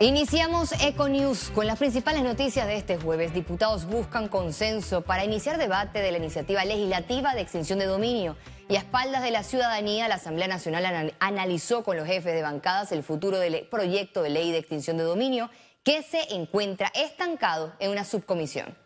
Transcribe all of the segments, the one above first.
Iniciamos Econews con las principales noticias de este jueves. Diputados buscan consenso para iniciar debate de la iniciativa legislativa de extinción de dominio. Y a espaldas de la ciudadanía, la Asamblea Nacional analizó con los jefes de bancadas el futuro del proyecto de ley de extinción de dominio que se encuentra estancado en una subcomisión.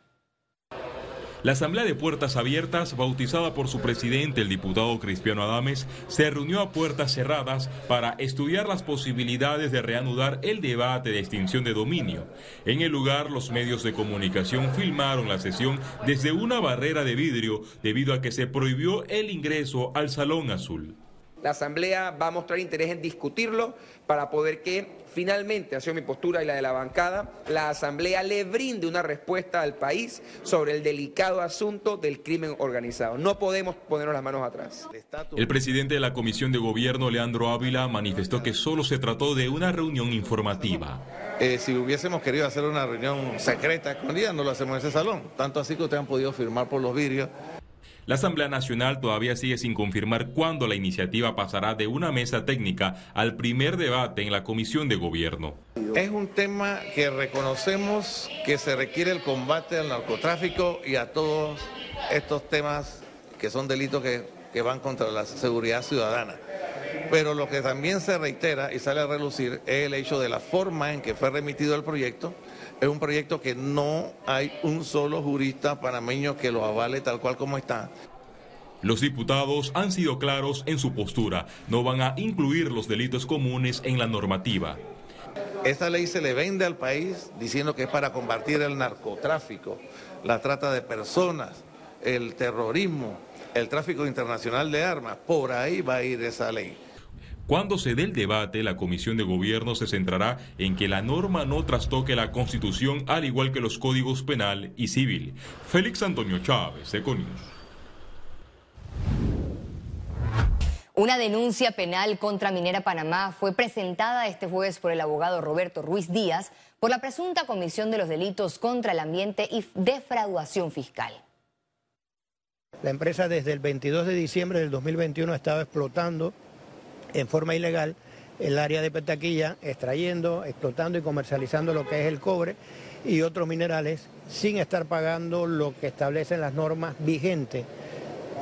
La Asamblea de Puertas Abiertas, bautizada por su presidente, el diputado Cristiano Adames, se reunió a puertas cerradas para estudiar las posibilidades de reanudar el debate de extinción de dominio. En el lugar, los medios de comunicación filmaron la sesión desde una barrera de vidrio debido a que se prohibió el ingreso al Salón Azul. La Asamblea va a mostrar interés en discutirlo para poder que finalmente, ha sido mi postura y la de la bancada, la Asamblea le brinde una respuesta al país sobre el delicado asunto del crimen organizado. No podemos ponernos las manos atrás. El presidente de la Comisión de Gobierno, Leandro Ávila, manifestó que solo se trató de una reunión informativa. Eh, si hubiésemos querido hacer una reunión secreta, escondida, no lo hacemos en ese salón. Tanto así que ustedes han podido firmar por los vidrios la Asamblea Nacional todavía sigue sin confirmar cuándo la iniciativa pasará de una mesa técnica al primer debate en la Comisión de Gobierno. Es un tema que reconocemos que se requiere el combate al narcotráfico y a todos estos temas que son delitos que, van contra la seguridad ciudadana. Pero lo que también se reitera y sale a relucir es el hecho de la forma en que fue remitido el proyecto es un proyecto que no hay un solo jurista panameño que lo avale tal cual como está. Los diputados han sido claros en su postura. No van a incluir los delitos comunes en la normativa. Esta ley se le vende al país diciendo que es para combatir el narcotráfico, la trata de personas, el terrorismo, el tráfico internacional de armas. Por ahí va a ir esa ley. Cuando se dé el debate, la Comisión de Gobierno se centrará en que la norma no trastoque la Constitución al igual que los códigos penal y civil. Félix Antonio Chávez, Econius. Una denuncia penal contra Minera Panamá fue presentada este jueves por el abogado Roberto Ruiz Díaz por la presunta comisión de los delitos contra el ambiente y defraudación fiscal. La empresa desde el 22 de diciembre del 2021 ha estado explotando en forma ilegal el área de Petaquilla, extrayendo, explotando y comercializando lo que es el cobre y otros minerales sin estar pagando lo que establecen las normas vigentes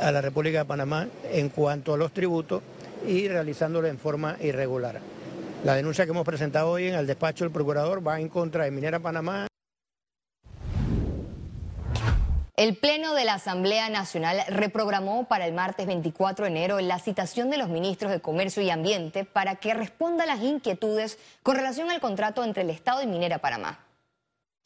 a la República de Panamá en cuanto a los tributos y realizándolo en forma irregular. La denuncia que hemos presentado hoy en el despacho del procurador va en contra de Minera Panamá. El Pleno de la Asamblea Nacional reprogramó para el martes 24 de enero la citación de los ministros de Comercio y Ambiente para que responda a las inquietudes con relación al contrato entre el Estado y Minera Panamá.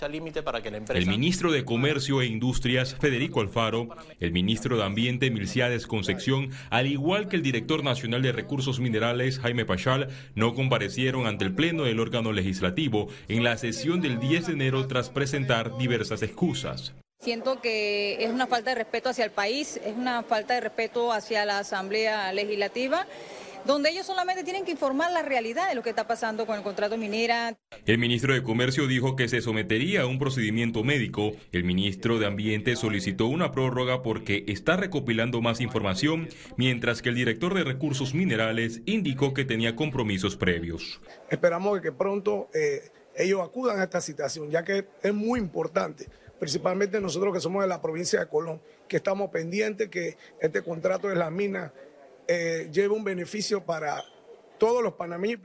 El ministro de Comercio e Industrias, Federico Alfaro, el ministro de Ambiente, Milciades Concepción, al igual que el director nacional de Recursos Minerales, Jaime Pachal, no comparecieron ante el Pleno del órgano legislativo en la sesión del 10 de enero tras presentar diversas excusas. Siento que es una falta de respeto hacia el país, es una falta de respeto hacia la Asamblea Legislativa donde ellos solamente tienen que informar la realidad de lo que está pasando con el contrato minera. El ministro de Comercio dijo que se sometería a un procedimiento médico. El ministro de Ambiente solicitó una prórroga porque está recopilando más información, mientras que el director de Recursos Minerales indicó que tenía compromisos previos. Esperamos que pronto eh, ellos acudan a esta situación, ya que es muy importante principalmente nosotros que somos de la provincia de Colón, que estamos pendientes que este contrato de la mina eh, lleve un beneficio para todos los panameños.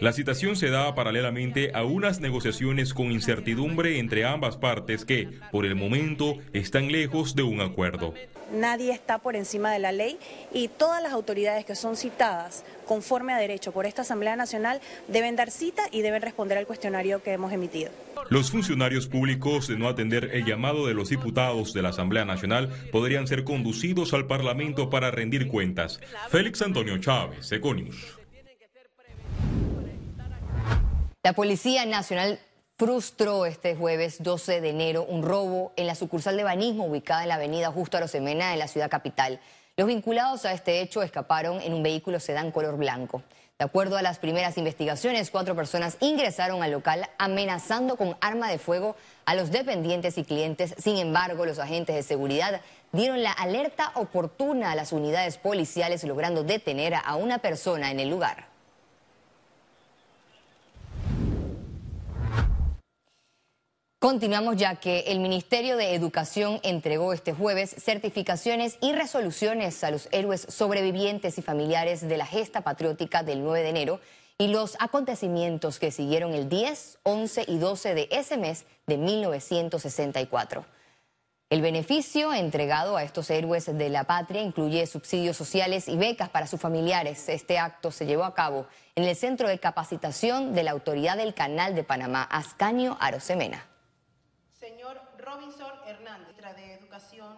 La citación se da paralelamente a unas negociaciones con incertidumbre entre ambas partes que, por el momento, están lejos de un acuerdo. Nadie está por encima de la ley y todas las autoridades que son citadas conforme a derecho por esta Asamblea Nacional deben dar cita y deben responder al cuestionario que hemos emitido. Los funcionarios públicos de no atender el llamado de los diputados de la Asamblea Nacional podrían ser conducidos al Parlamento para rendir cuentas. Félix Antonio Chávez, Econius. La Policía Nacional frustró este jueves 12 de enero un robo en la sucursal de Banismo ubicada en la avenida Justo Arosemena en la ciudad capital. Los vinculados a este hecho escaparon en un vehículo sedán color blanco. De acuerdo a las primeras investigaciones, cuatro personas ingresaron al local amenazando con arma de fuego a los dependientes y clientes. Sin embargo, los agentes de seguridad dieron la alerta oportuna a las unidades policiales, logrando detener a una persona en el lugar. Continuamos ya que el Ministerio de Educación entregó este jueves certificaciones y resoluciones a los héroes sobrevivientes y familiares de la gesta patriótica del 9 de enero y los acontecimientos que siguieron el 10, 11 y 12 de ese mes de 1964. El beneficio entregado a estos héroes de la patria incluye subsidios sociales y becas para sus familiares. Este acto se llevó a cabo en el Centro de Capacitación de la Autoridad del Canal de Panamá, Ascanio Arosemena. Hernández, de Educación.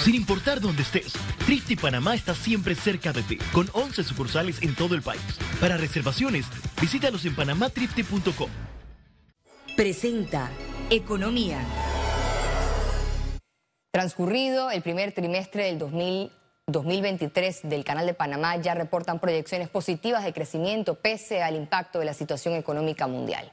Sin importar dónde estés, Trifty Panamá está siempre cerca de ti, con 11 sucursales en todo el país. Para reservaciones, visítalos en panamatrifty.com. Presenta Economía. Transcurrido el primer trimestre del 2023 del Canal de Panamá, ya reportan proyecciones positivas de crecimiento pese al impacto de la situación económica mundial.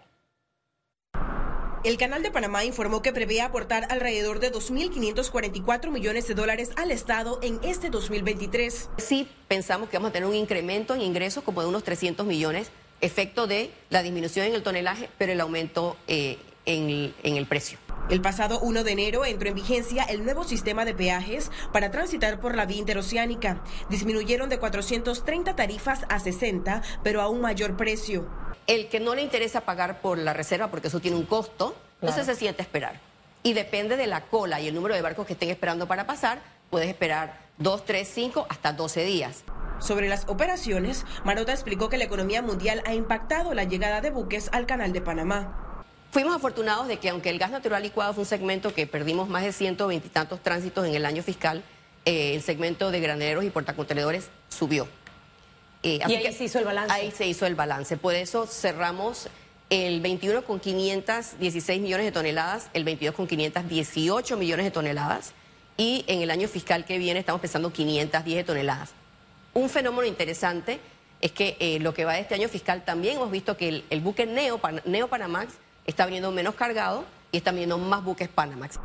El Canal de Panamá informó que prevé aportar alrededor de 2.544 millones de dólares al Estado en este 2023. Sí, pensamos que vamos a tener un incremento en ingresos como de unos 300 millones, efecto de la disminución en el tonelaje, pero el aumento eh, en, en el precio. El pasado 1 de enero entró en vigencia el nuevo sistema de peajes para transitar por la vía interoceánica. Disminuyeron de 430 tarifas a 60, pero a un mayor precio. El que no le interesa pagar por la reserva porque eso tiene un costo, entonces se siente esperar. Y depende de la cola y el número de barcos que estén esperando para pasar, puedes esperar 2, 3, 5, hasta 12 días. Sobre las operaciones, Marota explicó que la economía mundial ha impactado la llegada de buques al Canal de Panamá. Fuimos afortunados de que aunque el gas natural licuado fue un segmento que perdimos más de 120 y tantos tránsitos en el año fiscal, eh, el segmento de graneros y portacontenedores subió. Eh, y ahí se hizo el balance. Ahí se hizo el balance. Por eso cerramos el 21 con 516 millones de toneladas, el 22 con 518 millones de toneladas y en el año fiscal que viene estamos pensando 510 toneladas. Un fenómeno interesante es que eh, lo que va de este año fiscal también hemos visto que el, buque Neo, Neo Panamax está viniendo menos cargado y está viniendo más buques Panamax.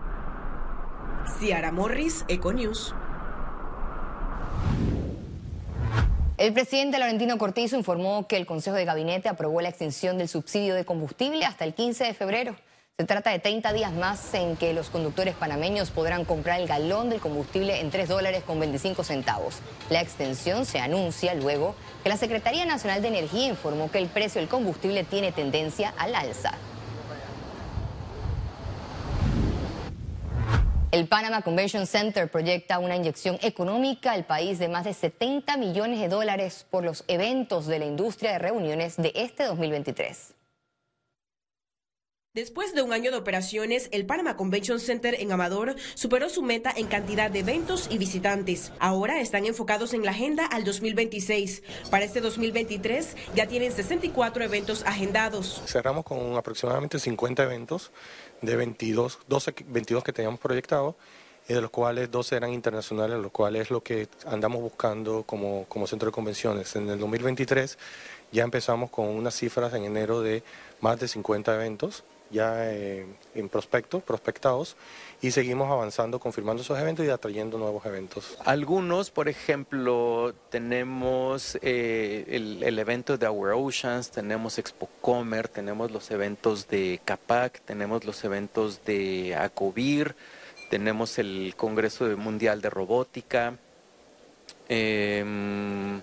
Ciara Morris, Econews. El presidente Laurentino Cortizo informó que el Consejo de Gabinete aprobó la extensión del subsidio de combustible hasta el 15 de febrero. Se trata de 30 días más en que los conductores panameños podrán comprar el galón del combustible en 3 dólares con 25 centavos. La extensión se anuncia luego que la Secretaría Nacional de Energía informó que el precio del combustible tiene tendencia al alza. El Panama Convention Center proyecta una inyección económica al país de más de 70 millones de dólares por los eventos de la industria de reuniones de este 2023. Después de un año de operaciones, el Panama Convention Center en Amador superó su meta en cantidad de eventos y visitantes. Ahora están enfocados en la agenda al 2026. Para este 2023 ya tienen 64 eventos agendados. Cerramos con aproximadamente 50 eventos de 22, 12, 22 que teníamos proyectados y de los cuales 12 eran internacionales, lo cual es lo que andamos buscando como, como centro de convenciones. En el 2023 ya empezamos con unas cifras en enero de más de 50 eventos ya eh, en prospecto, prospectados, y seguimos avanzando, confirmando esos eventos y atrayendo nuevos eventos. Algunos, por ejemplo, tenemos eh, el, evento de Our Oceans, tenemos Expo Comer, tenemos los eventos de CAPAC, tenemos los eventos de ACOVIR, tenemos el Congreso Mundial de Robótica. Em,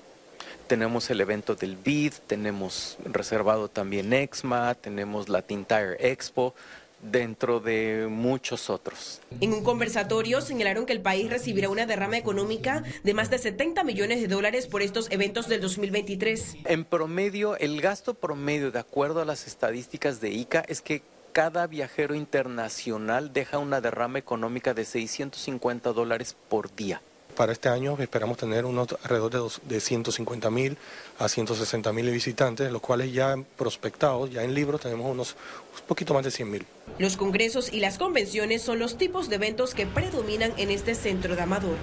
tenemos el evento del BID, tenemos reservado también EXMA, tenemos la Tire Expo, dentro de muchos otros. En un conversatorio señalaron que el país recibirá una derrama económica de más de 70 millones de dólares por estos eventos del 2023. En promedio, el gasto promedio, de acuerdo a las estadísticas de ICA, es que cada viajero internacional deja una derrama económica de 650 dólares por día. Para este año esperamos tener unos alrededor de, de 150 mil a 160 mil visitantes, los cuales ya prospectados, ya en libros, tenemos unos un poquito más de 100 mil. Los congresos y las convenciones son los tipos de eventos que predominan en este centro de Amador.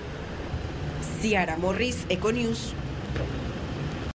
Ciara Morris, Econews.